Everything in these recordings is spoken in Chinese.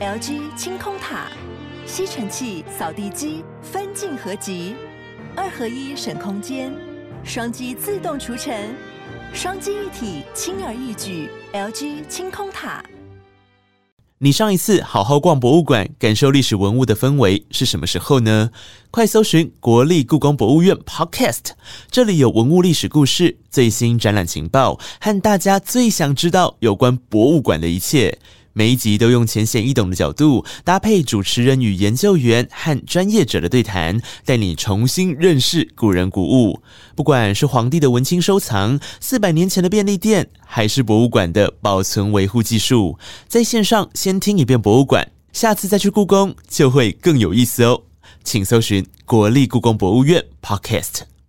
LG 清空塔，吸尘器、扫地机分镜合集，二合一省空间，双击自动除尘，双击一体轻而易举。LG 清空塔。你上一次好好逛博物馆，感受历史文物的氛围是什么时候呢？快搜寻国立故宫博物院 Podcast，这里有文物历史故事、最新展览情报和大家最想知道有关博物馆的一切。每一集都用浅显易懂的角度，搭配主持人与研究员和专业者的对谈，带你重新认识古人古物。不管是皇帝的文青收藏、四百年前的便利店，还是博物馆的保存维护技术，在线上先听一遍博物馆，下次再去故宫就会更有意思哦。请搜寻国立故宫博物院 Podcast。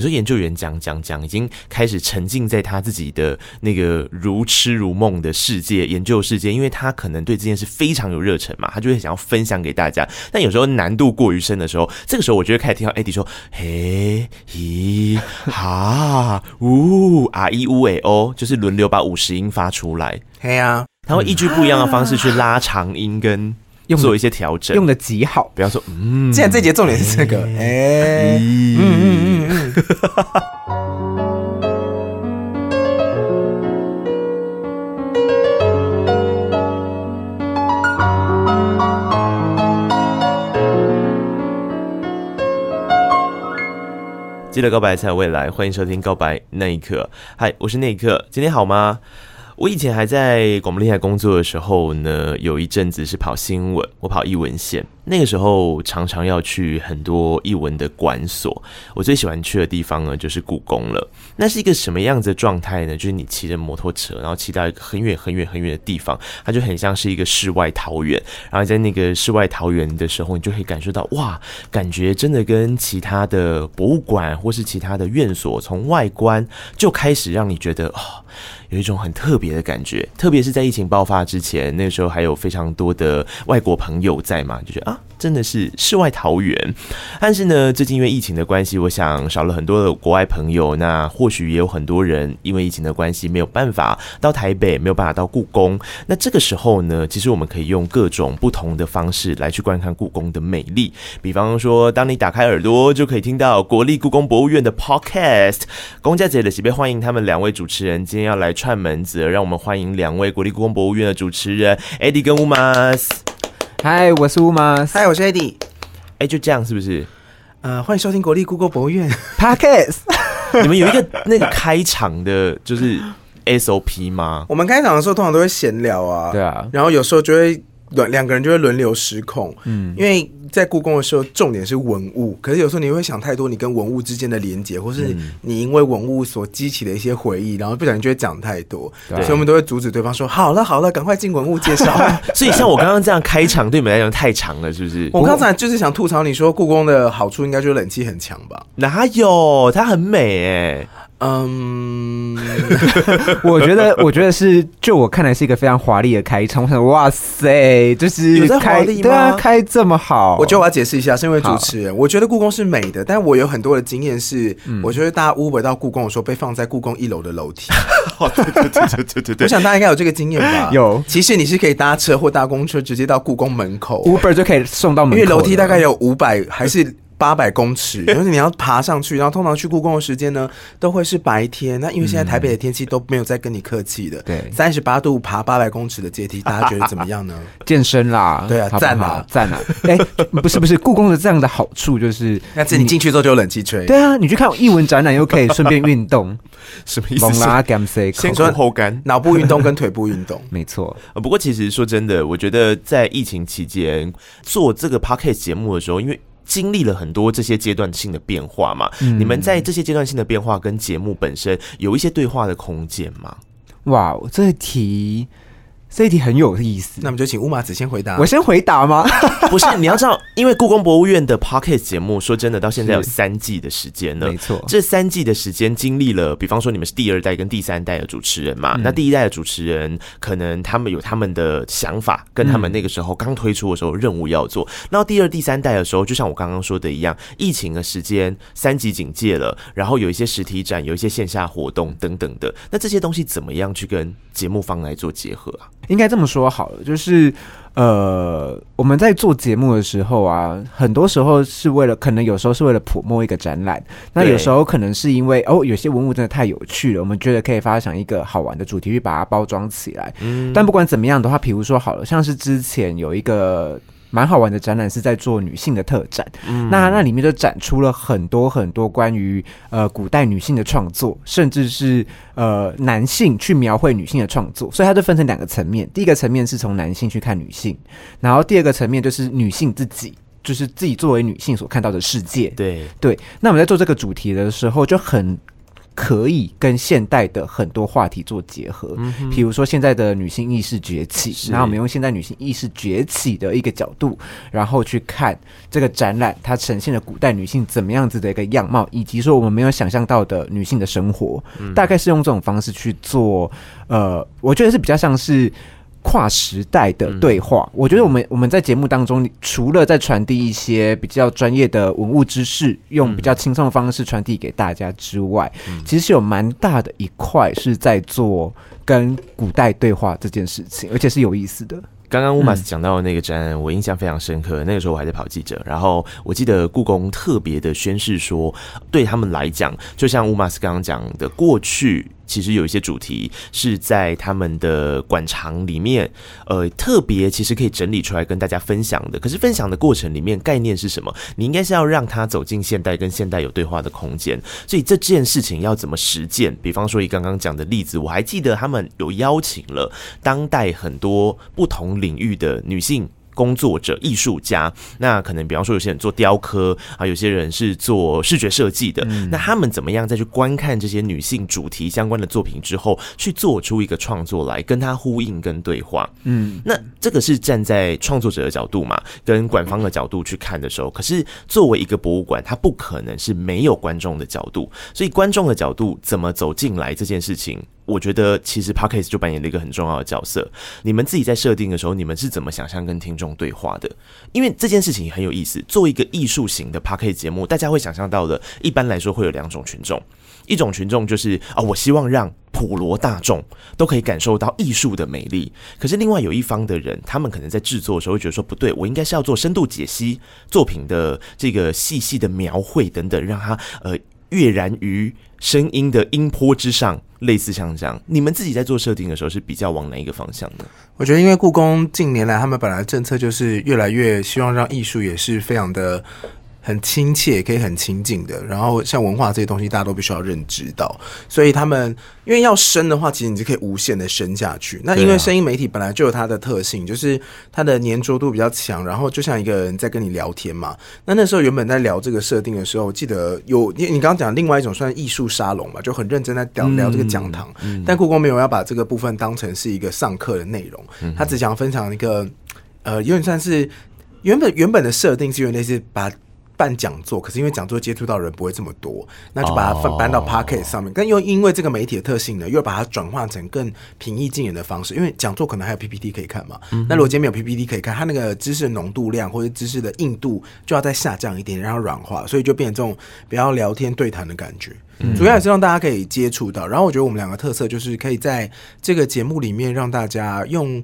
有时候研究员讲讲讲，已经开始沉浸在他自己的那个如痴如梦的世界研究世界，因为他可能对这件事非常有热忱嘛，他就会想要分享给大家。但有时候难度过于深的时候，这个时候我就会开始听到 Eddie 说：“嘿，咦，哈，呜，啊，一呜，诶，哦，就是轮流把五十音发出来。”嘿呀，他会依据不一样的方式去拉长音跟。做一些调整，用的极好。比方说，嗯，既然这节重点是这个，哎、欸，嗯嗯嗯嗯。记得告白才有未来，欢迎收听《告白那一刻》。嗨，我是那一刻，今天好吗？我以前还在广播电台工作的时候呢，有一阵子是跑新闻，我跑艺文线。那个时候常常要去很多译文的馆所，我最喜欢去的地方呢就是故宫了。那是一个什么样子的状态呢？就是你骑着摩托车，然后骑到一个很远很远很远的地方，它就很像是一个世外桃源。然后在那个世外桃源的时候，你就可以感受到哇，感觉真的跟其他的博物馆或是其他的院所，从外观就开始让你觉得哦，有一种很特别的感觉。特别是在疫情爆发之前，那个时候还有非常多的外国朋友在嘛，就觉得真的是世外桃源，但是呢，最近因为疫情的关系，我想少了很多的国外朋友。那或许也有很多人因为疫情的关系，没有办法到台北，没有办法到故宫。那这个时候呢，其实我们可以用各种不同的方式来去观看故宫的美丽。比方说，当你打开耳朵，就可以听到国立故宫博物院的 Podcast。公家姐的喜被欢迎他们两位主持人今天要来串门子，让我们欢迎两位国立故宫博物院的主持人 Eddie 跟 Umas。嗨，我是乌马。嗨，我是 Eddie。哎，就这样是不是？呃，欢迎收听国立故宫博物院 Podcast。你们有一个那个开场的，就是 SOP 吗？我们开场的时候通常都会闲聊啊，对啊，然后有时候就会轮两个人就会轮流失控，嗯，因为。在故宫的时候，重点是文物。可是有时候你会想太多，你跟文物之间的连接，或是你因为文物所激起的一些回忆，然后不小心就会讲太多。所以我们都会阻止对方说：“好了好了，赶快进文物介绍。”所以像我刚刚这样开场，对你们来讲太长了，是不是？我刚才就是想吐槽你说，故宫的好处应该就是冷气很强吧？哪有？它很美哎。嗯，我觉得，我觉得是，就我看来是一个非常华丽的开场。我想，哇塞，就是有在华丽吗？对啊，开这么好。我觉得我要解释一下，身为主持人，我觉得故宫是美的，但我有很多的经验是，我觉得大家 Uber 到故宫的时候被放在故宫一楼的楼梯。对对对对对对对，我想大家应该有这个经验吧？有。其实你是可以搭车或搭公车直接到故宫门口，Uber 就可以送到门口，因为楼梯大概有五百还是？八百公尺，就是你要爬上去，然后通常去故宫的时间呢，都会是白天。那因为现在台北的天气都没有再跟你客气的，对，三十八度爬八百公尺的阶梯，大家觉得怎么样呢？健身啦，对啊，赞啊，赞啊！哎，不是不是，故宫的这样的好处就是，那自己进去之后就有冷气吹。对啊，你去看艺文展览又可以顺便运动，什么意思？先说后干，脑部运动跟腿部运动，没错。不过其实说真的，我觉得在疫情期间做这个 Podcast 节目的时候，因为经历了很多这些阶段性的变化嘛？嗯、你们在这些阶段性的变化跟节目本身有一些对话的空间吗？哇，这题这一题很有意思，那我们就请乌马子先回答。我先回答吗？不是，你要知道，因为故宫博物院的 Pocket 节目，说真的，到现在有三季的时间了。没错，这三季的时间经历了，比方说你们是第二代跟第三代的主持人嘛，嗯、那第一代的主持人可能他们有他们的想法，跟他们那个时候刚推出的时候任务要做。然后第二、第三代的时候，就像我刚刚说的一样，疫情的时间，三级警戒了，然后有一些实体展，有一些线下活动等等的，那这些东西怎么样去跟节目方来做结合啊？应该这么说好了，就是呃，我们在做节目的时候啊，很多时候是为了，可能有时候是为了 promote 一个展览，那有时候可能是因为哦，有些文物真的太有趣了，我们觉得可以发想一个好玩的主题去把它包装起来。嗯，但不管怎么样的话，比如说好了，像是之前有一个。蛮好玩的展览是在做女性的特展，嗯、那那里面就展出了很多很多关于呃古代女性的创作，甚至是呃男性去描绘女性的创作，所以它就分成两个层面。第一个层面是从男性去看女性，然后第二个层面就是女性自己，就是自己作为女性所看到的世界。对对，那我们在做这个主题的时候就很。可以跟现代的很多话题做结合，嗯，比如说现在的女性意识崛起，然后我们用现在女性意识崛起的一个角度，然后去看这个展览，它呈现了古代女性怎么样子的一个样貌，以及说我们没有想象到的女性的生活，嗯，大概是用这种方式去做。呃，我觉得是比较像是。跨时代的对话，我觉得我们我们在节目当中，除了在传递一些比较专业的文物知识，用比较轻松的方式传递给大家之外，其实是有蛮大的一块是在做跟古代对话这件事情，而且是有意思的。刚刚乌马斯讲到的那个展览，我印象非常深刻。那个时候我还在跑记者，然后我记得故宫特别的宣示说，对他们来讲，就像乌马斯刚刚讲的，过去。其实有一些主题是在他们的馆藏里面，呃，特别其实可以整理出来跟大家分享的。可是分享的过程里面，概念是什么？你应该是要让他走进现代，跟现代有对话的空间。所以这件事情要怎么实践？比方说以刚刚讲的例子，我还记得他们有邀请了当代很多不同领域的女性。工作者、艺术家，那可能比方说有些人做雕刻啊，有些人是做视觉设计的，嗯，那他们怎么样再去观看这些女性主题相关的作品之后，去做出一个创作来跟他呼应跟对话？嗯，那这个是站在创作者的角度嘛，跟馆方的角度去看的时候，可是作为一个博物馆，它不可能是没有观众的角度，所以观众的角度怎么走进来这件事情。我觉得其实 Podcast 就扮演了一个很重要的角色。你们自己在设定的时候，你们是怎么想象跟听众对话的？因为这件事情很有意思。做一个艺术型的 Podcast 节目，大家会想象到的，一般来说会有两种群众。一种群众就是啊、我希望让普罗大众都可以感受到艺术的美丽。可是另外有一方的人，他们可能在制作的时候会觉得说，不对，我应该是要做深度解析作品的这个细细的描绘等等，让它呃跃然于声音的音波之上。类似像这样，你们自己在做设定的时候是比较往哪一个方向的？我觉得，因为故宫近年来他们本来政策就是越来越希望让艺术也是非常的。很亲切，可以很亲近的。然后像文化这些东西，大家都必须要认知到。所以他们因为要深的话，其实你就可以无限的深下去。那因为声音媒体本来就有它的特性，就是它的粘着度比较强。然后就像一个人在跟你聊天嘛。那那时候原本在聊这个设定的时候，我记得有你你刚刚讲另外一种算艺术沙龙嘛，就很认真在聊聊这个讲堂。但故宫没有要把这个部分当成是一个上课的内容，他只想分享一个呃，有点算是原本原本的设定是有点类似把。办讲座，可是因为讲座接触到人不会这么多，那就把它分搬到 Podcast 上面。但又因为这个媒体的特性呢，又把它转化成更平易近人的方式。因为讲座可能还有 PPT 可以看嘛，那如果今天没有 PPT 可以看，它那个知识的浓度量或者知识的硬度就要再下降一点，让它软化，所以就变成这种比较聊天对谈的感觉。主要也是让大家可以接触到。然后我觉得我们两个特色就是可以在这个节目里面让大家用。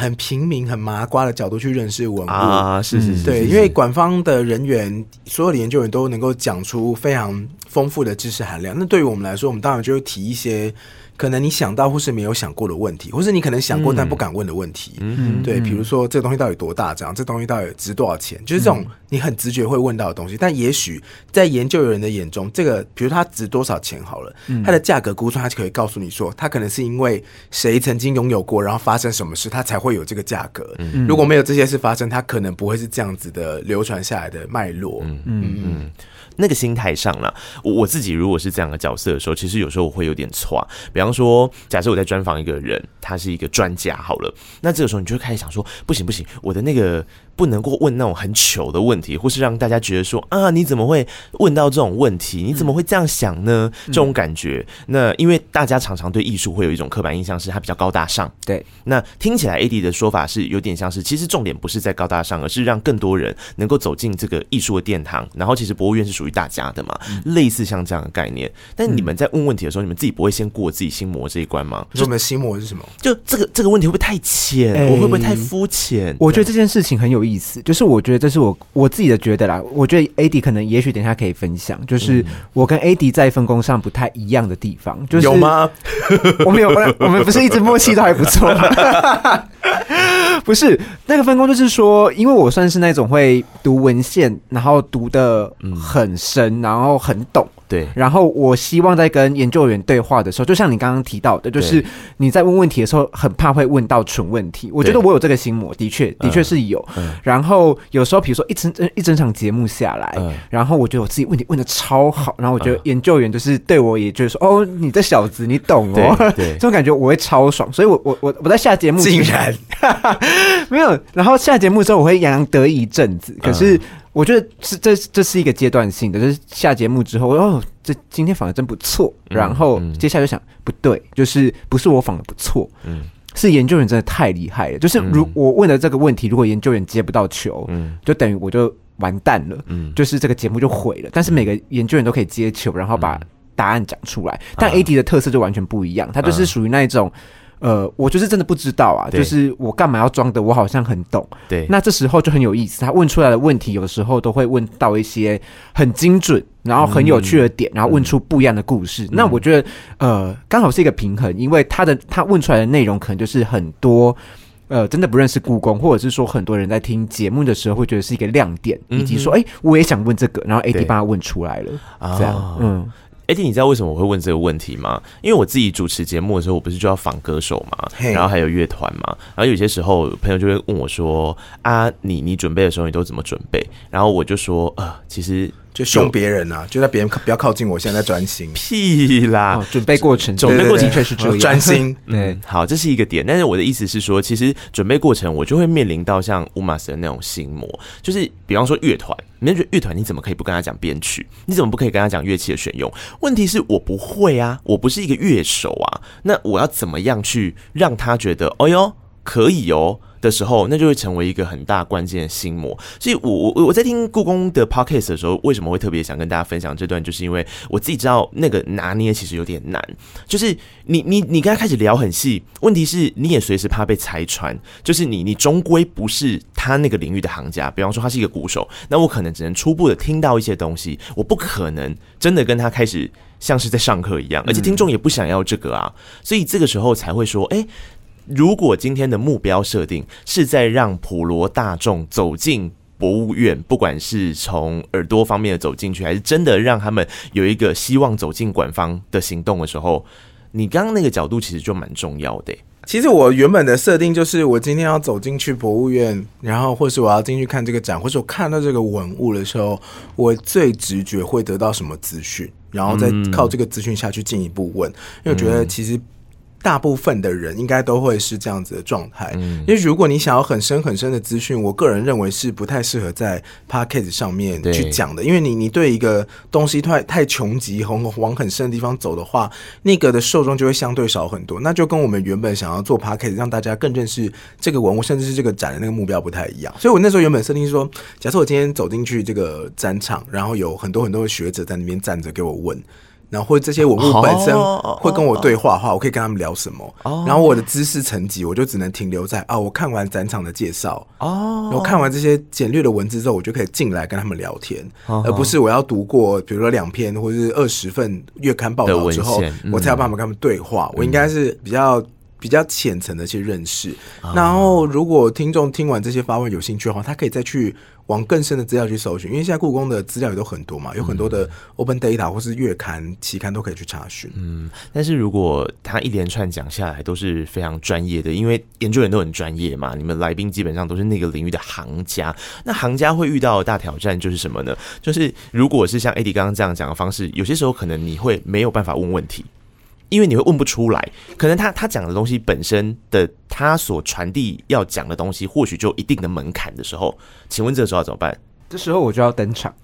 很平民、很麻瓜的角度去认识文物啊，是是是，对，因为馆方的人员，所有的研究员都能够讲出非常丰富的知识含量。那对于我们来说，我们当然就会提一些。可能你想到或是没有想过的问题，或是你可能想过但不敢问的问题，嗯，对，比如说这个东西到底多大，这样这东西到底值多少钱，就是这种你很直觉会问到的东西。但也许在研究人的眼中，这个比如它值多少钱好了，它的价格估算，它就可以告诉你说，它可能是因为谁曾经拥有过，然后发生什么事，它才会有这个价格。如果没有这些事发生，它可能不会是这样子的流传下来的脉络。嗯嗯那个心态上了，我我自己如果是这样的角色的时候，其实有时候我会有点错。比方方说，假设我在专访一个人，他是一个专家，好了，那这个时候你就会开始想说，不行不行，我的那个不能够问那种很糗的问题，或是让大家觉得说啊，你怎么会问到这种问题？你怎么会这样想呢？这种感觉。那因为大家常常对艺术会有一种刻板印象，是它比较高大上。对，那听起来 AD 的说法是有点像是，其实重点不是在高大上，而是让更多人能够走进这个艺术的殿堂。然后，其实博物院是属于大家的嘛，类似像这样的概念。但你们在问问题的时候，你们自己不会先过自己心魔这一关吗？你们心魔是什么？就这个这个问题会不会太浅？欸、我会不会太肤浅？我觉得这件事情很有意思，就是我觉得这是我我自己的觉得啦。我觉得 AD 可能也许等一下可以分享，就是我跟 AD 在分工上不太一样的地方。就是有吗？我们有，我们不是一直默契都还不错吗？不是那个分工，就是说，因为我算是那种会读文献，然后读的很深，然后很懂。对，然后我希望在跟研究员对话的时候，就像你刚刚提到的，就是你在问问题的时候，很怕会问到蠢问题。我觉得我有这个心魔，的确，的确是有。然后有时候，比如说一整一整场节目下来，然后我觉得我自己问题问的超好，然后我觉得研究员就是对我也就是说，哦，你这小子，你懂哦，这种感觉我会超爽。所以我我我我在下节目竟然 没有，然后下节目之后我会洋洋得意一阵子，可是。我觉得是这这是一个阶段性的，就是下节目之后，哦，这今天仿的真不错，然后接下来就想，不对，就是不是我仿的不错，嗯，是研究员真的太厉害了，就是如我问的这个问题，如果研究员接不到球，嗯，就等于我就完蛋了，嗯，就是这个节目就毁了。但是每个研究员都可以接球，然后把答案讲出来，但 AD 的特色就完全不一样，他就是属于那一种。呃，我就是真的不知道啊，就是我干嘛要装的？我好像很懂。对，那这时候就很有意思。他问出来的问题，有时候都会问到一些很精准，然后很有趣的点，然后问出不一样的故事。那我觉得，呃，刚好是一个平衡，因为他的他问出来的内容可能就是很多，呃，真的不认识故宫，或者是说很多人在听节目的时候会觉得是一个亮点，以及说，哎，我也想问这个，然后 AD 帮他问出来了，这样，嗯。AD，你知道为什么我会问这个问题吗？因为我自己主持节目的时候，我不是就要访歌手嘛，然后还有乐团嘛，然后有些时候朋友就会问我说：“啊，你你准备的时候你都怎么准备？”然后我就说：“呃，其实。”就凶别人啊，就在别人不要靠近我，现在在专心。屁啦，哦、准备过程，准备过程确实这样，专心。嗯，好，这是一个点。但是我的意思是说，其实准备过程，我就会面临到像乌马斯的那种心魔，就是比方说乐团，你觉得乐团你怎么可以不跟他讲编曲？你怎么不可以跟他讲乐器的选用？问题是我不会啊，我不是一个乐手啊，那我要怎么样去让他觉得，哦哟，可以哦？的时候，那就会成为一个很大关键的心魔。所以我，我我我在听故宫的 podcast 的时候，为什么会特别想跟大家分享这段？就是因为我自己知道那个拿捏其实有点难。就是你你你跟他开始聊很细，问题是你也随时怕被拆穿。就是你你终归不是他那个领域的行家。比方说他是一个鼓手，那我可能只能初步的听到一些东西，我不可能真的跟他开始像是在上课一样。而且听众也不想要这个啊，所以这个时候才会说，哎。如果今天的目标设定是在让普罗大众走进博物院，不管是从耳朵方面的走进去，还是真的让他们有一个希望走进馆方的行动的时候，你刚刚那个角度其实就蛮重要的。其实我原本的设定就是，我今天要走进去博物院，然后或是我要进去看这个展，或是我看到这个文物的时候，我最直觉会得到什么资讯，然后再靠这个资讯下去进一步问，因为我觉得其实。大部分的人应该都会是这样子的状态，因为如果你想要很深很深的资讯，我个人认为是不太适合在 p a c k a g e 上面去讲的，因为你你对一个东西太太穷极，往往很深的地方走的话，那个的受众就会相对少很多，那就跟我们原本想要做 p a c k a g e 让大家更认识这个文物，甚至是这个展的那个目标不太一样。所以我那时候原本设定是说，假设我今天走进去这个展场，然后有很多很多的学者在那边站着给我问。然后或者这些文物本身会跟我对话的话，我可以跟他们聊什么？然后我的知识层级我就只能停留在啊，我看完展场的介绍哦，我看完这些简略的文字之后，我就可以进来跟他们聊天，而不是我要读过比如说两篇或者是二十份月刊报道之后，我才要办法跟他们对话。我应该是比较比较浅层的去认识。然后如果听众听完这些发问有兴趣的话，他可以再去。往更深的资料去搜寻，因为现在故宫的资料也都很多嘛，有很多的 open data 或是月刊、期刊都可以去查询。嗯，但是如果他一连串讲下来都是非常专业的，因为研究员都很专业嘛，你们来宾基本上都是那个领域的行家。那行家会遇到的大挑战就是什么呢？就是如果是像 AD 刚刚这样讲的方式，有些时候可能你会没有办法问问题。因为你会问不出来，可能他他讲的东西本身的他所传递要讲的东西，或许就有一定的门槛的时候，请问这个时候要怎么办？这时候我就要登场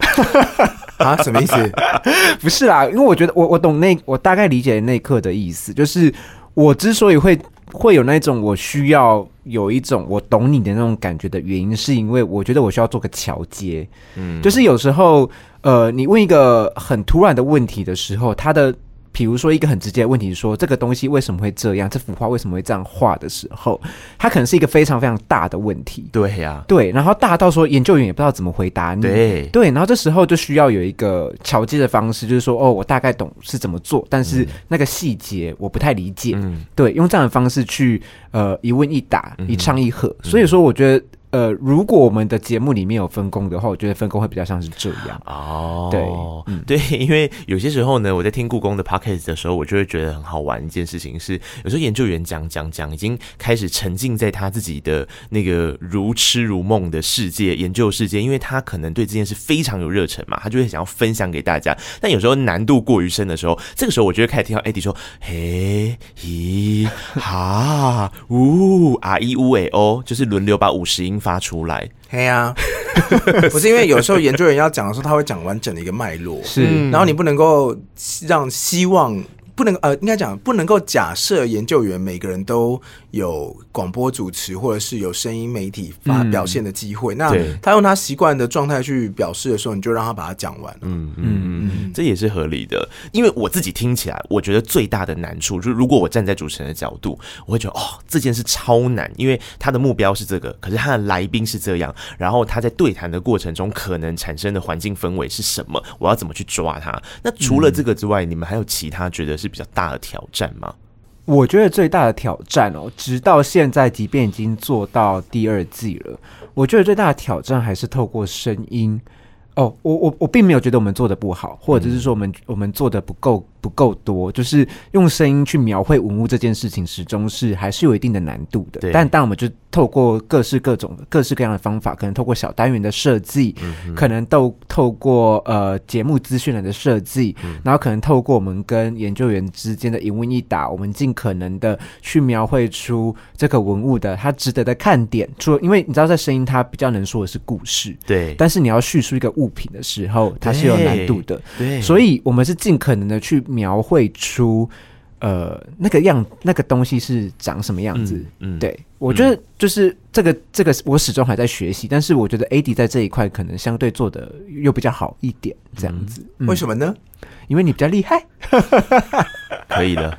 啊？什么意思？不是啦，因为我觉得我我懂那我大概理解那一刻的意思，就是我之所以会会有那种我需要有一种我懂你的那种感觉的原因，是因为我觉得我需要做个桥接，嗯，就是有时候呃，你问一个很突然的问题的时候，他的。比如说一个很直接的问题，说这个东西为什么会这样？这幅画为什么会这样画的时候，它可能是一个非常非常大的问题。对呀、啊，对，然后大到说研究员也不知道怎么回答你。对对，然后这时候就需要有一个桥接的方式，就是说哦，我大概懂是怎么做，但是那个细节我不太理解。嗯，对，用这样的方式去呃一问一答，一唱一和。嗯、所以说，我觉得。呃，如果我们的节目里面有分工的话，我觉得分工会比较像是这样哦。对，嗯，对，因为有些时候呢，我在听故宫的 podcast 的时候，我就会觉得很好玩。一件事情是，有时候研究员讲讲讲，已经开始沉浸在他自己的那个如痴如梦的世界、研究世界，因为他可能对这件事非常有热忱嘛，他就会想要分享给大家。但有时候难度过于深的时候，这个时候我就会开始听到 Eddie 说：“嘿，咦，哈，呜，啊，一呜，诶，哦，就是轮流把五十音。”发出来，嘿呀、啊，不是因为有时候研究员要讲的时候，他会讲完整的一个脉络，是，然后你不能够让希望。不能呃，应该讲不能够假设研究员每个人都有广播主持或者是有声音媒体发表现的机会。嗯、那他用他习惯的状态去表示的时候，你就让他把它讲完。嗯嗯嗯，这也是合理的。因为我自己听起来，我觉得最大的难处就是，如果我站在主持人的角度，我会觉得哦，这件事超难，因为他的目标是这个，可是他的来宾是这样，然后他在对谈的过程中可能产生的环境氛围是什么，我要怎么去抓他？那除了这个之外，嗯、你们还有其他觉得是？是比较大的挑战吗？我觉得最大的挑战哦，直到现在，即便已经做到第二季了，我觉得最大的挑战还是透过声音。哦，我我我并没有觉得我们做的不好，或者是说我们我们做的不够。不够多，就是用声音去描绘文物这件事情，始终是还是有一定的难度的。对但当我们就透过各式各种、各式各样的方法，可能透过小单元的设计，嗯、可能透透过呃节目资讯栏的设计，嗯、然后可能透过我们跟研究员之间的一问一答，我们尽可能的去描绘出这个文物的它值得的看点。除了因为你知道，在声音它比较能说的是故事，对。但是你要叙述一个物品的时候，它是有难度的，对。所以我们是尽可能的去。描绘出，呃，那个样，那个东西是长什么样子？嗯，嗯对，我觉得就是这个，这个我始终还在学习，但是我觉得 Eddie 在这一块可能相对做的又比较好一点，这样子。嗯、为什么呢？因为你比较厉害，可以的，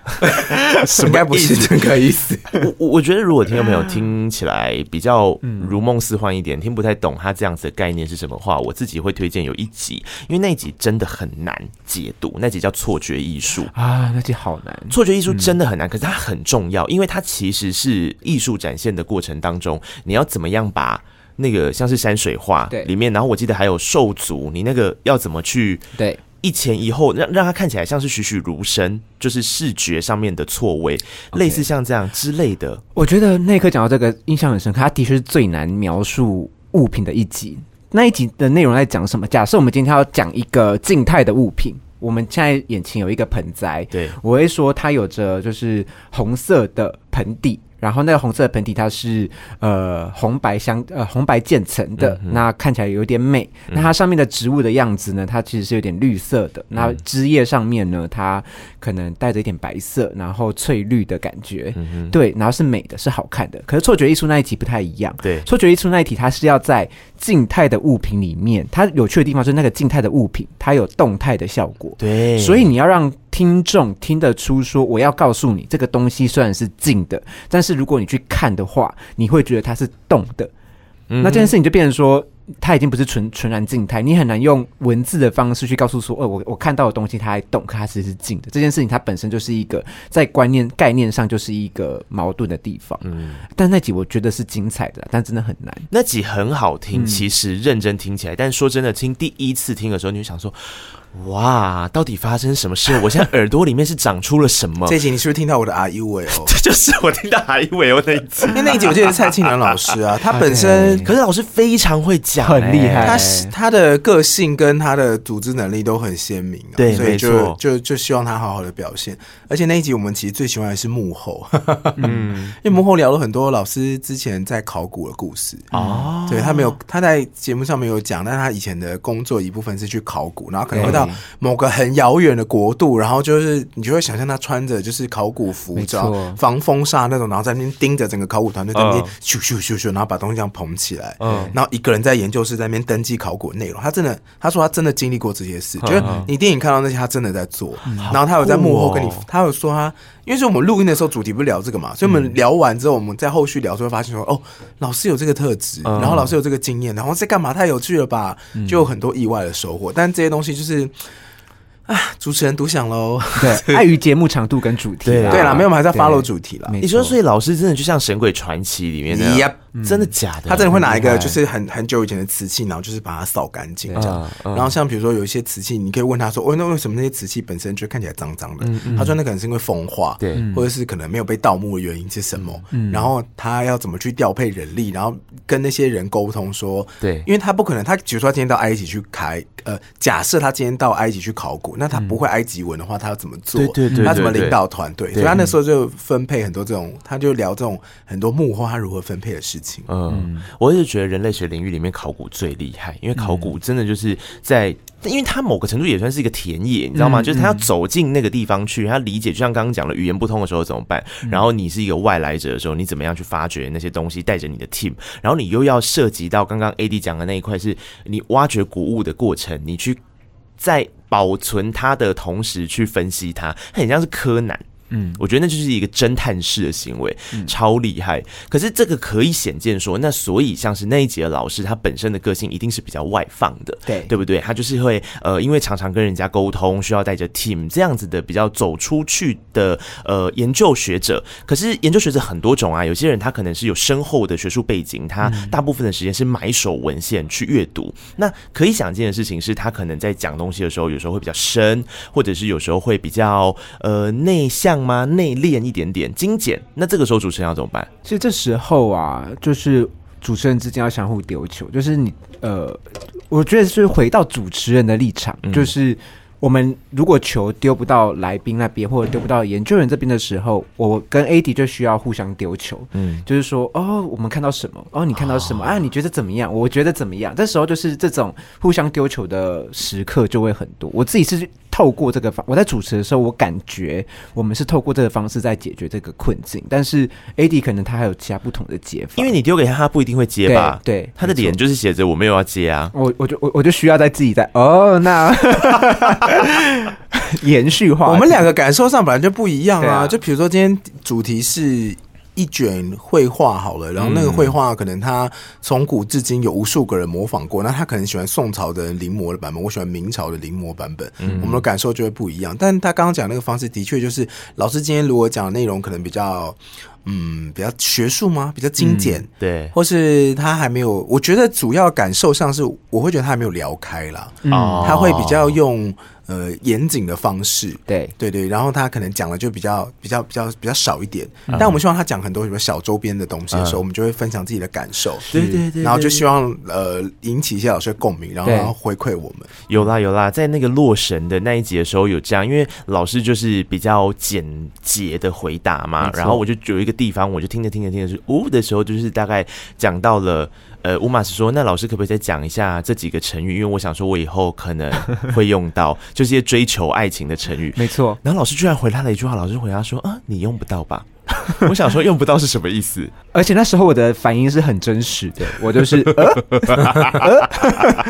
应该不是这个意思。我我觉得，如果听众朋友听起来比较如梦似幻一点，听不太懂他这样子的概念是什么话，我自己会推荐有一集，因为那一集真的很难解读，那集叫错觉艺术。啊，那集好难。错觉艺术真的很难，可是它很重要，因为它其实是艺术展现的过程当中，你要怎么样把那个像是山水画里面，然后我记得还有兽族，你那个要怎么去对。一前一后，让让它看起来像是栩栩如生，就是视觉上面的错位.类似像这样之类的。我觉得那一刻讲到这个印象很深刻，它的确是最难描述物品的一集。那一集的内容在讲什么？假设我们今天要讲一个静态的物品，我们现在眼前有一个盆栽，对，我会说它有着就是红色的盆底。然后那个红色的盆底，它是呃红白相呃红白渐层的，嗯、那看起来有点美。嗯、那它上面的植物的样子呢，它其实是有点绿色的。嗯、那枝叶上面呢，它可能带着一点白色，然后翠绿的感觉。嗯、对，然后是美的，是好看的。可是错觉艺术那一题不太一样。对，错觉艺术那一题，它是要在静态的物品里面，它有趣的地方就是那个静态的物品，它有动态的效果。对，所以你要让。听众听得出说，我要告诉你，这个东西虽然是静的，但是如果你去看的话，你会觉得它是动的。嗯、那这件事情就变成说。它已经不是纯纯然静态，你很难用文字的方式去告诉说，哦，我我看到的东西它还动，可它其实是静的。这件事情它本身就是一个在观念概念上就是一个矛盾的地方。嗯，但那集我觉得是精彩的，但真的很难。那集很好听，其实认真听起来，嗯、但说真的，听第一次听的时候，你就想说，哇，到底发生什么事？我现在耳朵里面是长出了什么？这一集你是不是听到我的啊呦喂哦？这就是我听到啊呦喂哦那一集。因 为那一集我记得是蔡庆良老师啊，他本身可是老师非常会讲，很厉害。他他的个性跟他的组织能力都很鲜明，对，所以就就就希望他好好的表现。而且那一集我们其实最喜欢的是幕后，嗯，因为幕后聊了很多老师之前在考古的故事哦。对，他没有他在节目上没有讲，但他以前的工作一部分是去考古，然后可能会到某个很遥远的国度，然后就是你就会想象他穿着就是考古服装、防风沙那种，然后在那边盯着整个考古团队在那边咻咻咻咻，然后把东西这样捧起来，嗯，然后一个人在研究室在那边登记考古内容。他真的，他说他真的经历过这些事，就是你电影看到那些，他真的在做。然后他有在幕后跟你，他有说他，因为是我们录音的时候主题不是聊这个嘛，所以我们聊完之后，我们在后续聊就会发现说，哦，老师有这个特质，然后老师有这个经验，然后在干嘛？太有趣了吧？就有很多意外的收获。但这些东西就是。啊，主持人独享喽！对，碍于节目长度跟主题，对啦，没有，我们还是要 follow 主题啦。你说，所以老师真的就像《神鬼传奇》里面的，真的假的？他真的会拿一个就是很很久以前的瓷器，然后就是把它扫干净这样。然后像比如说有一些瓷器，你可以问他说：“哦，那为什么那些瓷器本身就看起来脏脏的？”他说：“那可能是因为风化，对，或者是可能没有被盗墓的原因是什么？”然后他要怎么去调配人力，然后跟那些人沟通说：“对，因为他不可能，他比如说他今天到埃及去开，呃，假设他今天到埃及去考古。”那他不会埃及文的话，他要怎么做？对对对，他怎么领导团队？所以他那时候就分配很多这种，他就聊这种很多幕后他如何分配的事情。嗯，我一直觉得人类学领域里面考古最厉害，因为考古真的就是在，因为他某个程度也算是一个田野，你知道吗？就是他要走进那个地方去，他理解，就像刚刚讲的，语言不通的时候怎么办？然后你是一个外来者的时候，你怎么样去发掘那些东西，带着你的 team，然后你又要涉及到刚刚 AD 讲的那一块，是你挖掘古物的过程，你去。在保存它的同时去分析它，它很像是柯南。嗯，我觉得那就是一个侦探式的行为，嗯、超厉害。可是这个可以显见说，那所以像是那一节的老师，他本身的个性一定是比较外放的，对对不对？他就是会呃，因为常常跟人家沟通，需要带着 team 这样子的比较走出去的呃研究学者。可是研究学者很多种啊，有些人他可能是有深厚的学术背景，他大部分的时间是买手文献去阅读。嗯、那可以想见的事情是，他可能在讲东西的时候，有时候会比较深，或者是有时候会比较呃内向。吗？内敛一点点，精简。那这个时候主持人要怎么办？其实这时候啊，就是主持人之间要相互丢球。就是你呃，我觉得是回到主持人的立场，嗯、就是。我们如果球丢不到来宾那边，或者丢不到研究员这边的时候，我跟 AD 就需要互相丢球。嗯，就是说，哦，我们看到什么？哦，你看到什么？啊，你觉得怎么样？我觉得怎么样？这时候就是这种互相丢球的时刻就会很多。我自己是透过这个方，我在主持的时候，我感觉我们是透过这个方式在解决这个困境。但是 AD 可能他还有其他不同的解法，因为你丢给他，他不一定会接吧？对，对他的脸就是写着我没有要接啊。我我就我我就需要在自己在哦，那。延续化，我们两个感受上本来就不一样啊。就比如说今天主题是一卷绘画好了，然后那个绘画可能他从古至今有无数个人模仿过，那他可能喜欢宋朝的临摹的版本，我喜欢明朝的临摹版本，我们的感受就会不一样。但他刚刚讲那个方式的确就是，老师今天如果讲的内容可能比较。嗯，比较学术吗？比较精简，嗯，对，或是他还没有，我觉得主要感受上是，我会觉得他还没有聊开啦，嗯，他会比较用。呃，严谨的方式，对。对对，然后他可能讲的就比较比较比较比较少一点，嗯、但我们希望他讲很多什么小周边的东西的时候，嗯、我们就会分享自己的感受，对对对，然后就希望呃引起一些老师的共鸣，然后然后回馈我们。有啦有啦，在那个洛神的那一集的时候有这样，因为老师就是比较简洁的回答嘛，然后我就有一个地方，我就听着听着听着是呜的时候，就是大概讲到了。呃，乌马斯说：“那老师可不可以再讲一下这几个成语？因为我想说，我以后可能会用到，就是一些追求爱情的成语。没错。然后老师居然回他了一句话，老师回答说：‘啊，你用不到吧？’ 我想说，用不到是什么意思？而且那时候我的反应是很真实的，我就是呃，呃，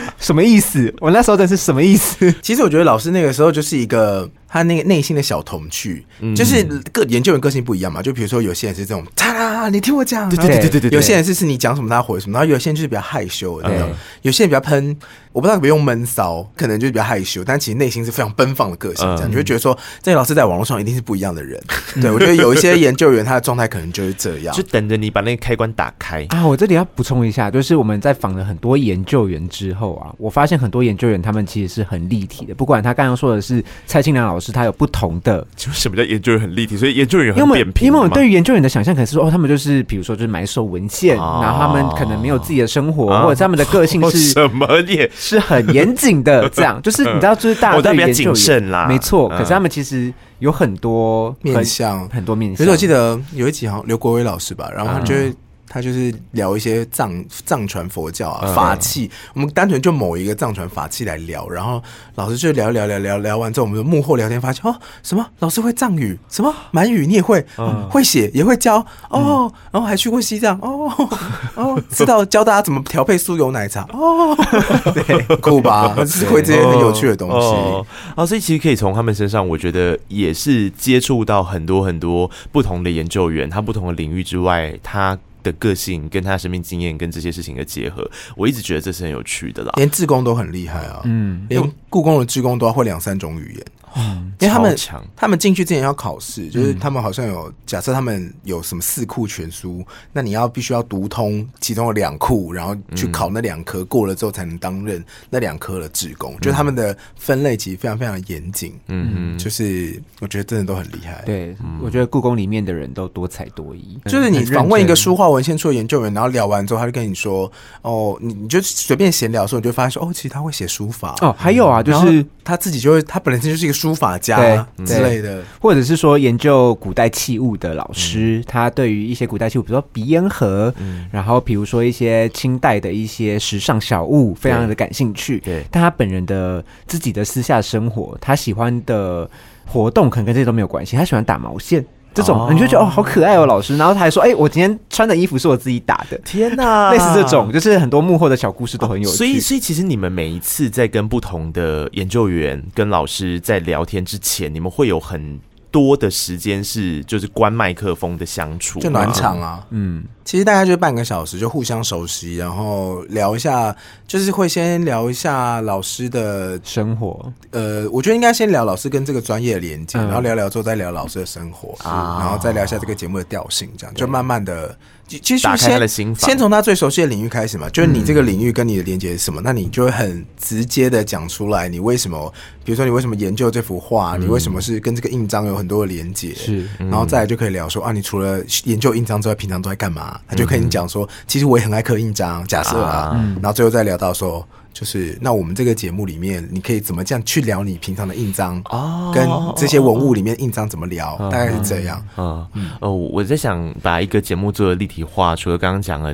什么意思？我那时候真是什么意思？其实我觉得老师那个时候就是一个。”他那个内心的小童趣，嗯、就是个研究员个性不一样嘛。就比如说有些人是这种，他你听我讲，对对对对对。有些人是是你讲什么他回什么，然后有些人就是比较害羞的那种，有些人比较喷，我不知道可不可以用闷骚，可能就是比较害羞，但其实内心是非常奔放的个性。这样、嗯、你会觉得说，这些老师在网络上一定是不一样的人。对，我觉得有一些研究员他的状态可能就是这样，就等着你把那个开关打开啊。我这里要补充一下，就是我们在访了很多研究员之后啊，我发现很多研究员他们其实是很立体的，不管他刚刚说的是蔡清良老师，他有不同。的就什么叫研究员很立体？所以研究员很扁平。因为我们对于研究员的想象可能是说，哦，他们就是比如说就是埋首文献，哦、然后他们可能没有自己的生活，哦、或者他们的个性是 什么也是很严谨的。这样就是你知道，就是大家 比较谨慎啦，没错。可是他们其实有很多面相，很多面相。可是我记得有一集好像刘国威老师吧，然后他就会。他就是聊一些藏藏传佛教啊法器，嗯、我们单纯就某一个藏传法器来聊，然后老师就聊聊聊聊聊完之后，我们就幕后聊天发现哦，什么？老师会藏语，什么？满语？你也会，会写也会教？哦，然后还去过西藏？哦哦，知道教大家怎么调配酥油奶茶？哦，对，酷吧，是会这些很有趣的东西。哦，哦，所以其实可以从他们身上，我觉得也是接触到很多很多不同的研究员，他不同的领域之外，他。的个性跟他生命经验跟这些事情的结合，我一直觉得这是很有趣的啦。连志工都很厉害啊，嗯，连故宫的志工都要会两三种语言。嗯，因为他们他们进去之前要考试，就是他们好像有假设他们有什么四库全书，那你要必须要读通其中的两库，然后去考那两科，过了之后才能担任那两科的职工。就是他们的分类其实非常非常严谨，嗯嗯，就是我觉得真的都很厉害。对，我觉得故宫里面的人都多才多艺。就是你访问一个书画文献处的研究员，然后聊完之后，他就跟你说：“哦，你你就随便闲聊的时候，你就发现说，哦，其实他会写书法。哦，还有啊，就是他自己就会，他本身就是一个书。”法家之类的，或者是说研究古代器物的老师，嗯、他对于一些古代器物，比如说鼻烟盒，嗯、然后比如说一些清代的一些时尚小物，非常的感兴趣。对，但他本人的自己的私下生活，他喜欢的活动可能跟这些都没有关系。他喜欢打毛线。这种你就觉得哦，好可爱哦，老师。然后他还说，哎，我今天穿的衣服是我自己打的。天哪，类似这种，就是很多幕后的小故事都很有趣。所以，所以其实你们每一次在跟不同的研究员、跟老师在聊天之前，你们会有很多的时间是就是关麦克风的相处，就暖场啊。嗯，其实大概就半个小时，就互相熟悉，然后聊一下，就是会先聊一下老师的生活。呃，我觉得应该先聊老师跟这个专业的连接，然后聊聊之后再聊老师的生活，然后再聊一下这个节目的调性，这样就慢慢的。其实先先从他最熟悉的领域开始嘛，就是你这个领域跟你的连接是什么，那你就会很直接的讲出来，你为什么，比如说你为什么研究这幅画，你为什么是跟这个印章有很多的连接，是，然后再来就可以聊说啊，你除了研究印章之外，平常都在干嘛？他就跟你讲说，其实我也很爱刻印章，假设啊，然后最后再聊到说。就是那我们这个节目里面，你可以怎么这样去聊你平常的印章哦，跟这些文物里面印章怎么聊，哦、大概是这样。嗯嗯哦，我在想把一个节目做的立体化，除了刚刚讲了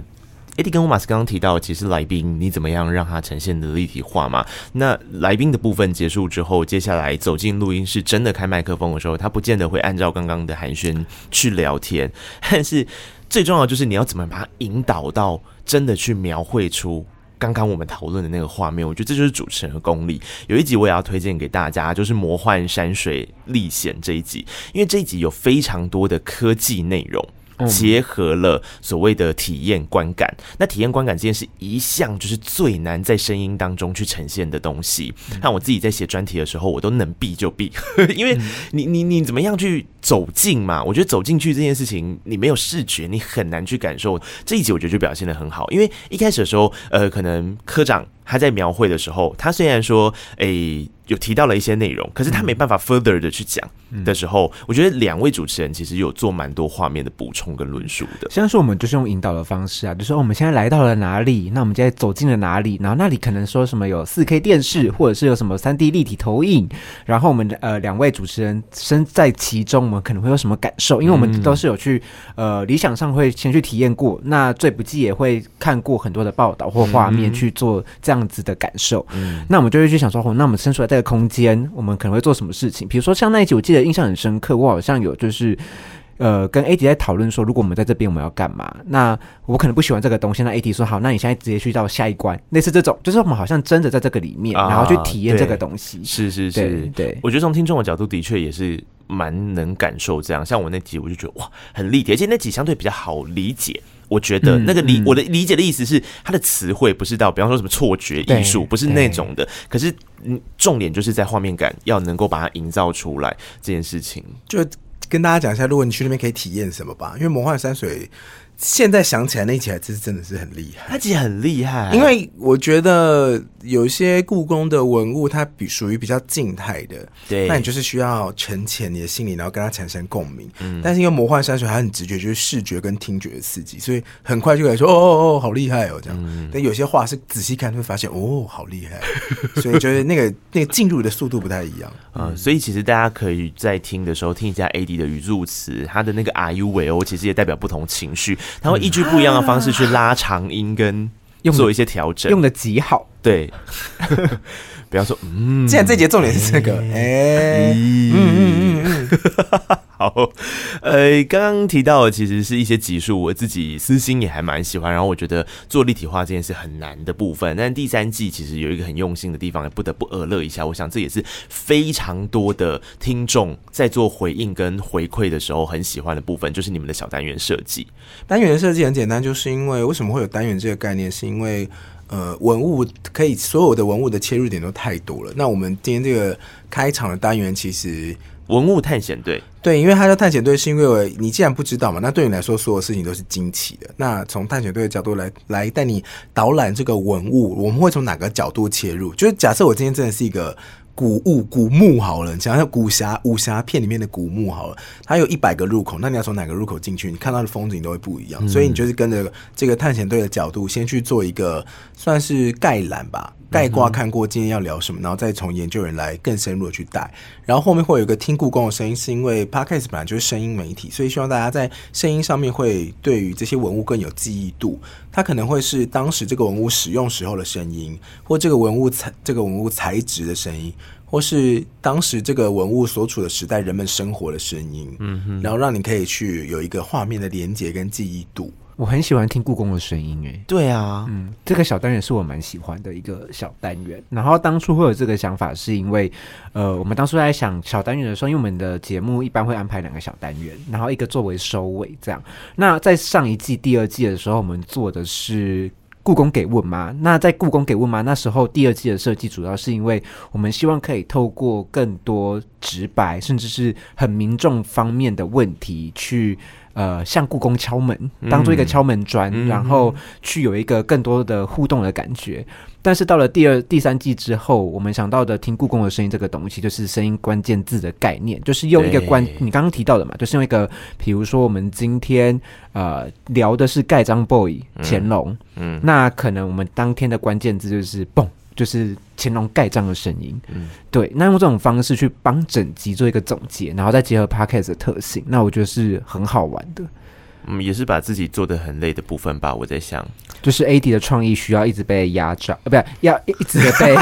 ，Eddie 跟 Umass 刚刚提到，其实来宾你怎么样让他呈现的立体化嘛？那来宾的部分结束之后，接下来走进录音室，真的开麦克风的时候，他不见得会按照刚刚的寒暄去聊天，但是最重要就是你要怎么把它引导到真的去描绘出。刚刚我们讨论的那个画面，我觉得这就是主持人的功力。有一集我也要推荐给大家，就是《魔幻山水历险》这一集，因为这一集有非常多的科技内容。结合了所谓的体验观感，那体验观感这件事一向就是最难在声音当中去呈现的东西。那我自己在写专题的时候，我都能避就避，因为你你你怎么样去走进嘛？我觉得走进去这件事情，你没有视觉，你很难去感受。这一集我觉得就表现的很好，因为一开始的时候，呃，可能科长。他在描绘的时候，他虽然说，诶、欸，有提到了一些内容，可是他没办法 further 的去讲的时候，嗯、我觉得两位主持人其实有做蛮多画面的补充跟论述的。像是我们就是用引导的方式啊，就是说我们现在来到了哪里，那我们现在走进了哪里，然后那里可能说什么有四 K 电视，或者是有什么三 D 立体投影，然后我们呃两位主持人身在其中，我们可能会有什么感受？因为我们都是有去呃理想上会先去体验过，那最不济也会看过很多的报道或画面去做这样。子的感受，嗯，那我们就会去想说，哦，那我们伸出来这个空间，我们可能会做什么事情？比如说像那一集，我记得印象很深刻，我好像有就是呃，跟 AD 在讨论说，如果我们在这边，我们要干嘛？那我可能不喜欢这个东西。那 AD 说好，那你现在直接去到下一关，类似这种，就是我们好像真的在这个里面，啊、然后去体验这个东西。是是是，对，对我觉得从听众的角度，的确也是蛮能感受这样。像我那集，我就觉得哇，很立体，而且那集相对比较好理解。我觉得那个理、嗯嗯、我的理解的意思是，它的词汇不是到，比方说什么错觉艺术，不是那种的。可是，嗯，重点就是在画面感要能够把它营造出来这件事情。就跟大家讲一下，如果你去那边可以体验什么吧，因为魔幻山水。现在想起来那一集还真真的是很厉害，那集很厉害，因为我觉得有些故宫的文物它比属于比较静态的，对，那你就是需要沉潜你的心理，然后跟它产生共鸣。嗯，但是因为魔幻山水它很直觉，就是视觉跟听觉的刺激，所以很快就可以说哦哦哦，好厉害哦这样。嗯、但有些画是仔细看会发现哦，好厉害，所以就是那个那个进入的速度不太一样。啊，嗯，所以其实大家可以在听的时候听一下 AD 的语助词，它的那个 you well 其实也代表不同情绪。他会依据不一样的方式去拉长音，跟做一些调整，用的极好。对，不要说嗯，既然这节重点是这个，哎、欸，嗯嗯嗯嗯。好，呃，刚刚提到的其实是一些集数，我自己私心也还蛮喜欢。然后我觉得做立体化这件事很难的部分，但第三季其实有一个很用心的地方，也不得不耳乐一下。我想这也是非常多的听众在做回应跟回馈的时候很喜欢的部分，就是你们的小单元设计。单元的设计很简单，就是因为为什么会有单元这个概念，是因为呃，文物可以所有的文物的切入点都太多了。那我们今天这个开场的单元其实。文物探险队，对，因为它叫探险队，是因为你既然不知道嘛，那对你来说，所有事情都是惊奇的。那从探险队的角度来来带你导览这个文物，我们会从哪个角度切入？就是假设我今天真的是一个。古物古墓好了，你想想古侠武侠片里面的古墓好了，它有一百个入口，那你要从哪个入口进去？你看到的风景都会不一样，嗯、所以你就是跟着这个探险队的角度，先去做一个算是概览吧，概括看过今天要聊什么，然后再从研究员来更深入的去带，然后后面会有一个听故宫的声音，是因为 Podcast 本来就是声音媒体，所以希望大家在声音上面会对于这些文物更有记忆度，它可能会是当时这个文物使用时候的声音，或这个文物材这个文物材质的声音。或是当时这个文物所处的时代，人们生活的声音，嗯哼，然后让你可以去有一个画面的连接跟记忆度。我很喜欢听故宫的声音，诶，对啊，嗯，这个小单元是我蛮喜欢的一个小单元。然后当初会有这个想法，是因为，呃，我们当初在想小单元的时候，因为我们的节目一般会安排两个小单元，然后一个作为收尾，这样。那在上一季、第二季的时候，我们做的是。故宫给问吗？那在故宫给问吗？那时候第二季的设计主要是因为我们希望可以透过更多直白，甚至是很民众方面的问题去。呃，向故宫敲门，当做一个敲门砖，嗯、然后去有一个更多的互动的感觉。嗯、但是到了第二、第三季之后，我们想到的听故宫的声音这个东西，就是声音关键字的概念，就是用一个关，你刚刚提到的嘛，就是用一个，比如说我们今天呃聊的是盖章 boy 乾隆，嗯，嗯那可能我们当天的关键字就是蹦。就是乾隆盖章的声音，嗯，对，那用这种方式去帮整集做一个总结，然后再结合 Podcast 的特性，那我觉得是很好玩的。嗯，也是把自己做的很累的部分吧。我在想，就是 AD 的创意需要一直被压榨，呃，不是，要一直的被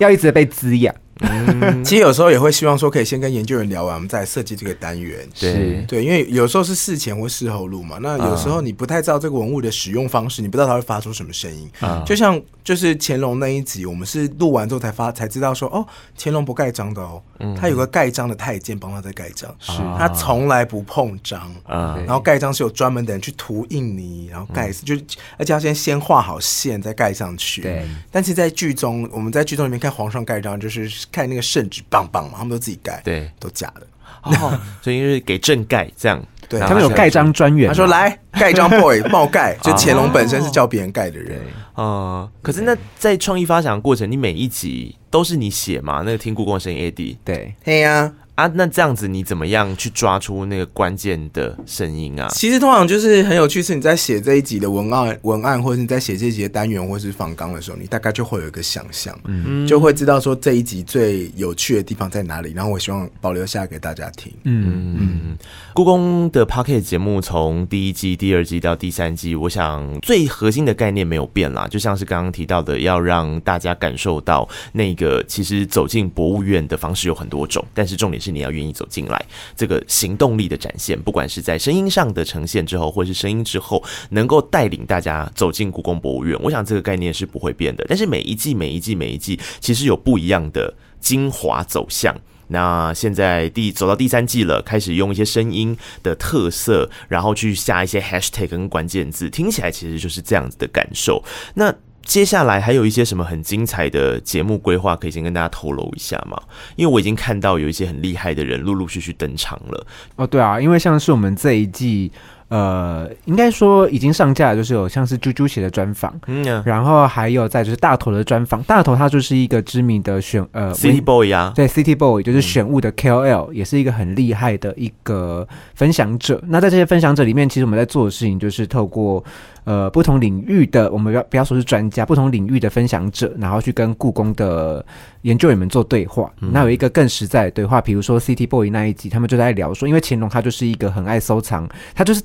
要一直的被滋养。嗯，其实有时候也会希望说，可以先跟研究员聊完，我们再设计这个单元。对对，因为有时候是事前或事后录嘛。那有时候你不太知道这个文物的使用方式，你不知道它会发出什么声音。啊，就像就是乾隆那一集，我们是录完之后才发才知道说，哦，乾隆不盖章的哦，他有个盖章的太监帮他在盖章，是他从来不碰章。啊，然后盖章是有专门的人去涂印泥，然后盖死，就而且要先先画好线再盖上去。对，但是在剧中，我们在剧中里面看皇上盖章，就是。看那个圣旨棒棒嘛，他们都自己盖，对，都假的。哦，所以就是给朕盖这样。对，他们有盖章专员。他说：“来盖章 boy，冒盖。”就乾隆本身是叫别人盖的人。哦，可是那在创意发想的过程，你每一集都是你写吗？那个听故宫声音 AD，对，嘿呀。啊，那这样子你怎么样去抓出那个关键的声音啊？其实通常就是很有趣，是你在写这一集的文案、文案，或者你在写这一集的单元，或是访纲的时候，你大概就会有一个想象，嗯，就会知道说这一集最有趣的地方在哪里。然后我希望保留下来给大家听。嗯嗯，故宫的 Podcast 节目从第一季、第二季到第三季，我想最核心的概念没有变啦，就像是刚刚提到的，要让大家感受到那个其实走进博物院的方式有很多种，但是重点是。你要愿意走进来，这个行动力的展现，不管是在声音上的呈现之后，或是声音之后，能够带领大家走进故宫博物院，我想这个概念是不会变的。但是每一季、每一季、每一季，其实有不一样的精华走向。那现在第走到第三季了，开始用一些声音的特色，然后去下一些 hashtag 跟关键字，听起来其实就是这样子的感受。那接下来还有一些什么很精彩的节目规划，可以先跟大家透露一下吗？因为我已经看到有一些很厉害的人陆陆续续登场了。哦，对啊，因为像是我们这一季。呃，应该说已经上架，就是有像是猪猪写的专访，嗯呀，然后还有在就是大头的专访，大头他就是一个知名的选呃 City Boy 啊，对 City Boy 就是选物的 KOL，、嗯、也是一个很厉害的一个分享者。那在这些分享者里面，其实我们在做的事情就是透过呃不同领域的，我们不要不要说是专家，不同领域的分享者，然后去跟故宫的研究员们做对话。嗯、那有一个更实在的对话，比如说 City Boy 那一集，他们就在聊说，因为乾隆他就是一个很爱收藏，他就是。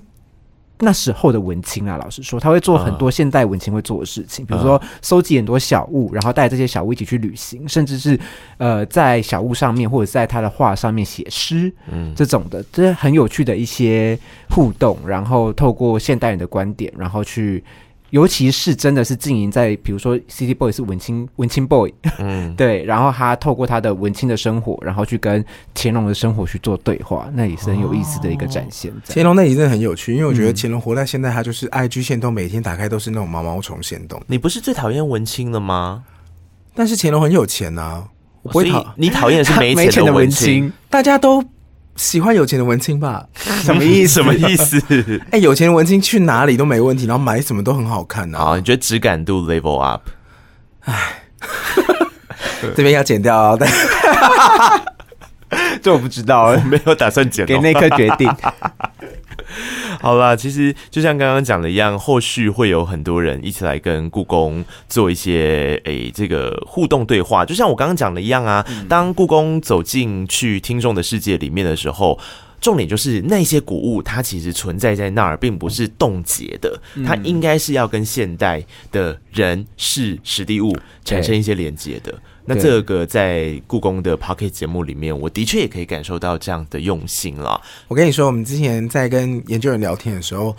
那时候的文青啊，老实说，他会做很多现代文青会做的事情，比如说收集很多小物，然后带这些小物一起去旅行，甚至是呃在小物上面或者在他的画上面写诗，嗯，这种的，这是很有趣的一些互动，然后透过现代人的观点，然后去。尤其是真的是经营在，比如说 City Boy 是文青文青 boy，嗯，对，然后他透过他的文青的生活，然后去跟乾隆的生活去做对话，那也是很有意思的一个展现。乾隆那集真的很有趣，因为我觉得乾隆活在现在，他就是 IG 限动每天打开都是那种毛毛虫限动。你不是最讨厌文青了吗？但是乾隆很有钱啊，我不会讨你讨厌的是没钱的 文青，大家都。喜欢有钱的文青吧？什么意思？什么意思？哎、欸，有钱的文青去哪里都没问题，然后买什么都很好看呢、啊。好，你觉得质感度 level up？哎，这边要剪掉啊！这我不知道，没有打算剪，给那颗决定。好啦，其实就像刚刚讲的一样，后续会有很多人一起来跟故宫做一些诶、欸、这个互动对话。就像我刚刚讲的一样啊，当故宫走进去听众的世界里面的时候，重点就是那些古物它其实存在在那儿，并不是冻结的，它应该是要跟现代的人事、实地物产生一些连接的。那这个在故宫的 Podcast 节目里面，我的确也可以感受到这样的用心了。我跟你说，我们之前在跟研究人聊天的时候。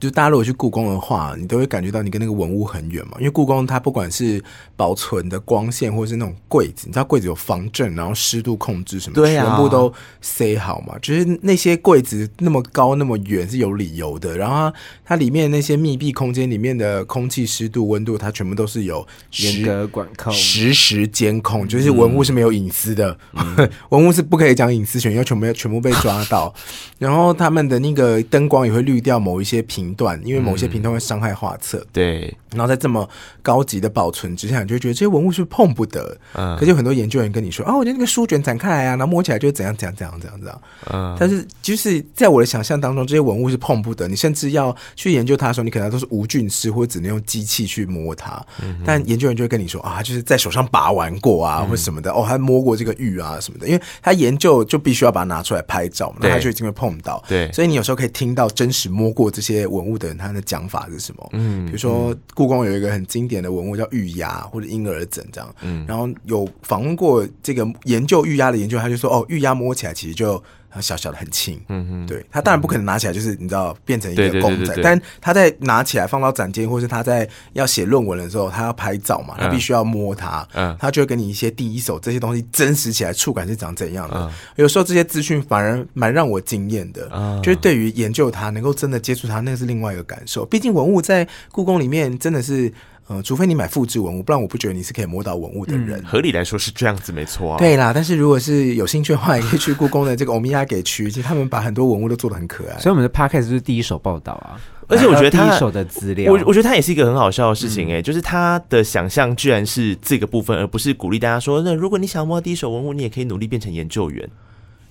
就大家如果去故宫的话，你都会感觉到你跟那个文物很远嘛。因为故宫它不管是保存的光线，或者是那种柜子，你知道柜子有防震，然后湿度控制什么，对啊，全部都塞好嘛。就是那些柜子那么高那么远是有理由的。然后它里面那些密闭空间里面的空气湿度、温度，它全部都是有严格 管控、实时监控。就是文物是没有隐私的，嗯、文物是不可以讲隐私权，要全部要全部被抓到。然后他们的那个灯光也会滤掉某一些屏。段，因为某些频段会伤害画册，对。然后在这么高级的保存之下，你就会觉得这些文物是碰不得？嗯。可是有很多研究员跟你说，啊，我觉得那个书卷展开来啊，然后摸起来就怎样怎样怎样怎样怎样。嗯。但是就是在我的想象当中，这些文物是碰不得。你甚至要去研究它的时候，你可能都是无菌室，或者只能用机器去摸它。嗯。但研究员就会跟你说啊，就是在手上把玩过啊，或者什么的。哦，他摸过这个玉啊什么的，因为他研究就必须要把它拿出来拍照嘛，那他就一定会碰到。对。所以你有时候可以听到真实摸过这些文物的人他的讲法是什么？嗯。比如说故宫有一个很。经典的文物叫玉鸭或者婴儿枕这样，嗯，然后有访问过这个研究玉鸭的研究，他就说哦，玉鸭摸起来其实就小小的很轻，嗯嗯，对，他当然不可能拿起来就是你知道变成一个公仔，但他在拿起来放到展间，或是他在要写论文的时候，他要拍照嘛，他必须要摸它，嗯，他就会给你一些第一手这些东西真实起来触感是长怎样的。嗯、有时候这些资讯反而蛮让我惊艳的，嗯、就是对于研究它能够真的接触它，那是另外一个感受。毕竟文物在故宫里面真的是。呃，除非你买复制文物，不然我不觉得你是可以摸到文物的人。嗯、合理来说是这样子，没错啊。对啦，但是如果是有兴趣的话，也可以去故宫的这个欧米亚给区，其实他们把很多文物都做的很可爱。所以我们的 podcast 就是第一手报道啊，而且我觉得他第一手的资料，我我觉得他也是一个很好笑的事情诶、欸，嗯、就是他的想象居然是这个部分，而不是鼓励大家说，那如果你想要摸到第一手文物，你也可以努力变成研究员。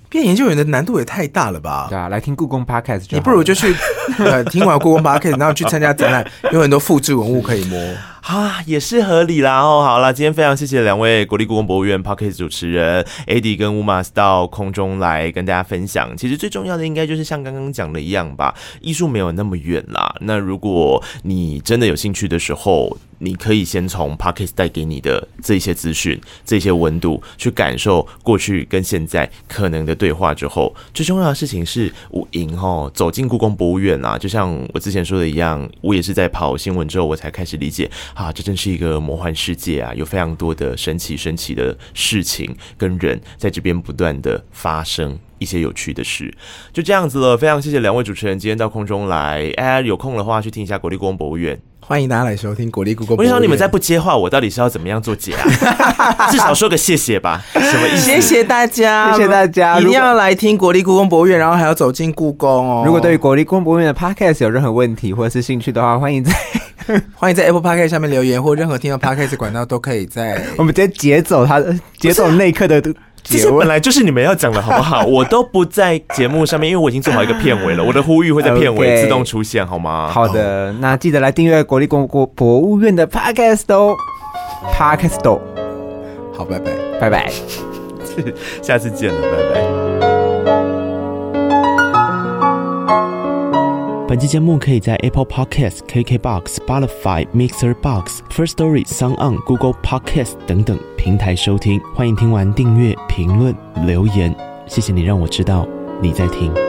变研究员的难度也太大了吧？对啊，来听故宫 podcast，你不如就去呃听完故宫 podcast，然后去参加展览，有很多复制文物可以摸 啊，也是合理啦。哦，好了，今天非常谢谢两位国立故宫博物院 podcast 主持人 Eddie 跟 Umass 到空中来跟大家分享。其实最重要的应该就是像刚刚讲的一样吧，艺术没有那么远啦。那如果你真的有兴趣的时候，你可以先从 Podcast 带给你的这些资讯、这些温度，去感受过去跟现在可能的对话之后，最重要的事情是，我赢哦，走进故宫博物院啊，就像我之前说的一样，我也是在跑新闻之后，我才开始理解啊，这真是一个魔幻世界啊，有非常多的神奇神奇的事情跟人在这边不断的发生一些有趣的事，就这样子了。非常谢谢两位主持人今天到空中来，哎、有空的话去听一下国立故宫博物院。欢迎大家来收听国立故宫。我想你们再不接话，我到底是要怎么样做解啊？至少说个谢谢吧。什么意思？谢谢大家，谢谢大家，一定要来听国立故宫博物院，然后还要走进故宫哦。如果对于国立故宫博物院的 Podcast 有任何问题或者是兴趣的话，欢迎在 欢迎在 Apple Podcast 下面留言，或任何听到 Podcast 管道都可以在。我们直接截走他，截走那一刻的。其实本来就是你们要讲的，好不好？我都不在节目上面，因为我已经做好一个片尾了。我的呼吁会在片尾自动出现，好吗？好的，那记得来订阅国立公国博物院的 Podcast 哦，Podcast 哦。好，拜拜，拜拜，下次见了，拜拜。本期节目可以在 Apple Podcast、KKBox、Spotify、Mixer Box、First Story、Sound On、Google Podcast 等等平台收听。欢迎听完订阅、评论、留言，谢谢你让我知道你在听。